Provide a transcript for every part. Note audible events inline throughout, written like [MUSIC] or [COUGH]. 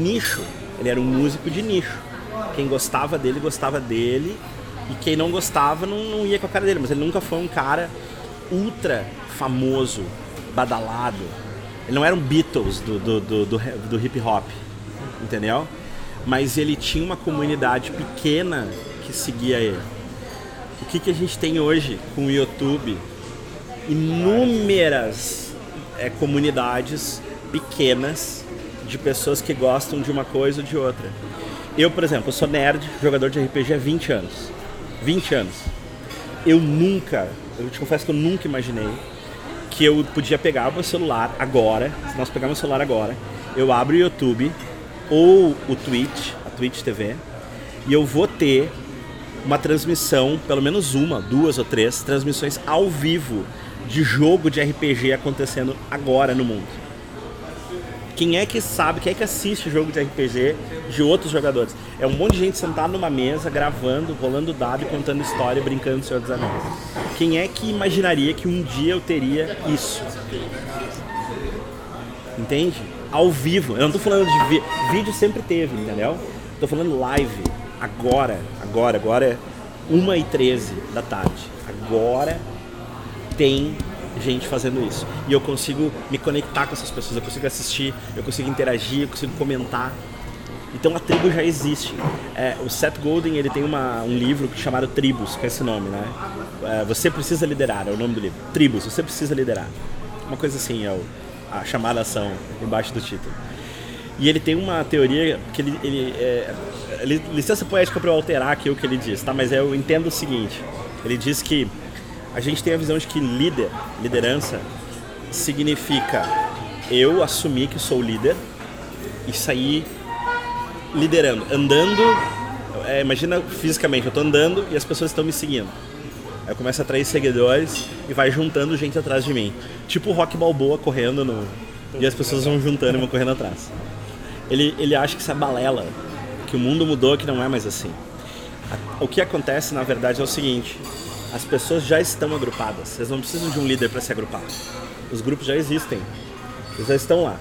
nicho. Ele era um músico de nicho. Quem gostava dele, gostava dele. E quem não gostava, não, não ia com a cara dele. Mas ele nunca foi um cara ultra famoso, badalado. Ele não era um Beatles do, do, do, do, do hip hop, entendeu? Mas ele tinha uma comunidade pequena que seguia ele. O que, que a gente tem hoje com o YouTube? Inúmeras é, comunidades pequenas de pessoas que gostam de uma coisa ou de outra. Eu, por exemplo, sou nerd, jogador de RPG há 20 anos. 20 anos. Eu nunca, eu te confesso que eu nunca imaginei que eu podia pegar meu celular agora, se nós pegarmos o celular agora, eu abro o YouTube ou o Twitch, a Twitch TV, e eu vou ter uma transmissão, pelo menos uma, duas ou três transmissões ao vivo de jogo de RPG acontecendo agora no mundo. Quem é que sabe, quem é que assiste jogo de RPG de outros jogadores? É um monte de gente sentada numa mesa, gravando, rolando dado contando história, brincando do Senhor dos Anéis. Quem é que imaginaria que um dia eu teria isso? Entende? Ao vivo. Eu não tô falando de vi vídeo, sempre teve, entendeu? Tô falando live. Agora, agora, agora é 1h13 da tarde. Agora tem gente fazendo isso. E eu consigo me conectar com essas pessoas, eu consigo assistir, eu consigo interagir, eu consigo comentar. Então a tribo já existe. É, o Seth Godin ele tem uma, um livro chamado Tribos, com esse nome, né? É, você precisa liderar, é o nome do livro. Tribos, você precisa liderar. Uma coisa assim é o, a chamada ação embaixo do título. E ele tem uma teoria que ele, ele é, licença poética para eu alterar aqui o que ele diz, tá? Mas eu entendo o seguinte. Ele diz que a gente tem a visão de que líder, liderança, significa eu assumir que sou líder e sair liderando, andando. É, imagina fisicamente, eu estou andando e as pessoas estão me seguindo. Aí eu começo a atrair seguidores e vai juntando gente atrás de mim. Tipo o Rock Balboa correndo no. E as pessoas vão juntando e vão correndo atrás. Ele, ele acha que isso é balela, que o mundo mudou, que não é mais assim. O que acontece, na verdade, é o seguinte: as pessoas já estão agrupadas. Vocês não precisam de um líder para se agrupar. Os grupos já existem. Eles já estão lá.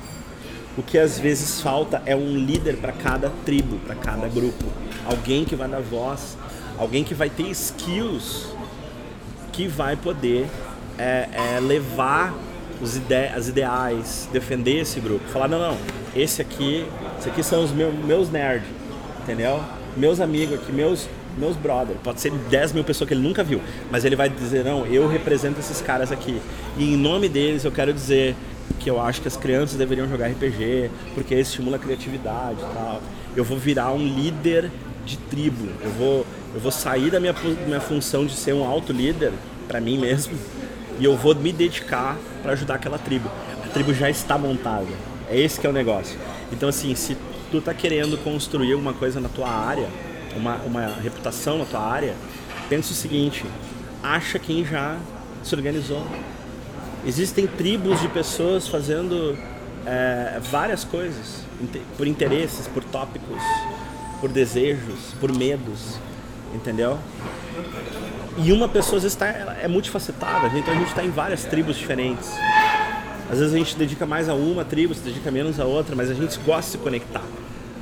O que às vezes falta é um líder para cada tribo, para cada grupo. Alguém que vai dar voz, alguém que vai ter skills, que vai poder é, é, levar os ide as ideais, defender esse grupo. Falar, não, não, esse aqui, esse aqui são os meus, meus nerds, entendeu? Meus amigos aqui, meus, meus brother. Pode ser 10 mil pessoas que ele nunca viu, mas ele vai dizer: não, eu represento esses caras aqui. E em nome deles eu quero dizer que eu acho que as crianças deveriam jogar RPG, porque estimula a criatividade e tal. Eu vou virar um líder de tribo. Eu vou, eu vou sair da minha, minha função de ser um alto líder para mim mesmo e eu vou me dedicar para ajudar aquela tribo. A tribo já está montada. É esse que é o negócio. Então assim, se tu tá querendo construir alguma coisa na tua área, uma, uma reputação na tua área, pensa o seguinte: acha quem já se organizou. Existem tribos de pessoas fazendo é, várias coisas por interesses, por tópicos, por desejos, por medos, entendeu? E uma pessoa às vezes tá, é multifacetada, então a gente está em várias tribos diferentes. Às vezes a gente dedica mais a uma tribo, se dedica menos a outra, mas a gente gosta de se conectar.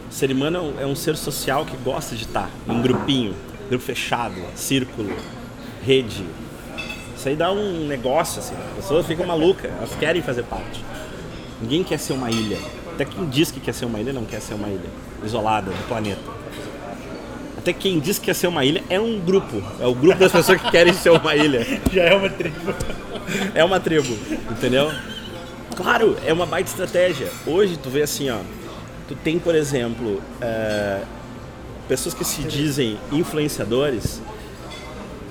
O ser humano é um ser social que gosta de estar em grupinho, grupo fechado, círculo, rede. Isso aí dá um negócio, assim. As pessoas ficam malucas, elas querem fazer parte. Ninguém quer ser uma ilha. Até quem diz que quer ser uma ilha não quer ser uma ilha isolada do planeta. Até quem diz que quer ser uma ilha é um grupo. É o grupo das pessoas que querem ser uma ilha. [LAUGHS] Já é uma tribo. É uma tribo, entendeu? Claro, é uma baita estratégia. Hoje tu vê assim, ó Tu tem, por exemplo, é, pessoas que se dizem influenciadores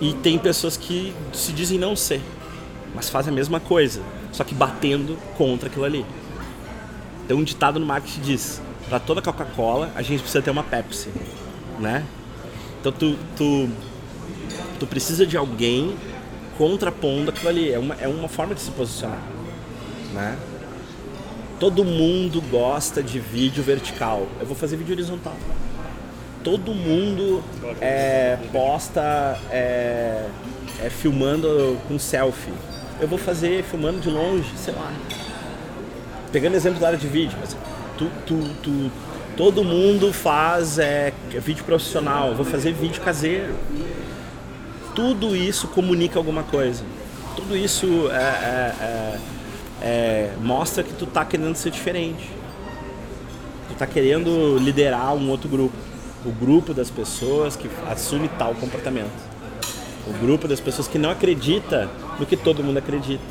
e tem pessoas que se dizem não ser, mas fazem a mesma coisa, só que batendo contra aquilo ali. Tem um ditado no marketing que diz: para toda Coca-Cola a gente precisa ter uma Pepsi, né? Então tu, tu, tu precisa de alguém contrapondo aquilo ali. É uma, é uma forma de se posicionar, né? Todo mundo gosta de vídeo vertical. Eu vou fazer vídeo horizontal. Todo mundo é, posta é, é, filmando com selfie. Eu vou fazer filmando de longe, sei lá. Pegando exemplo da área de vídeo, mas tu, tu, tu, Todo mundo faz é, vídeo profissional, vou fazer vídeo caseiro. Tudo isso comunica alguma coisa. Tudo isso é, é, é, é mostra que tu tá querendo ser diferente. Tu tá querendo liderar um outro grupo. O grupo das pessoas que assume tal comportamento. O grupo das pessoas que não acredita no que todo mundo acredita.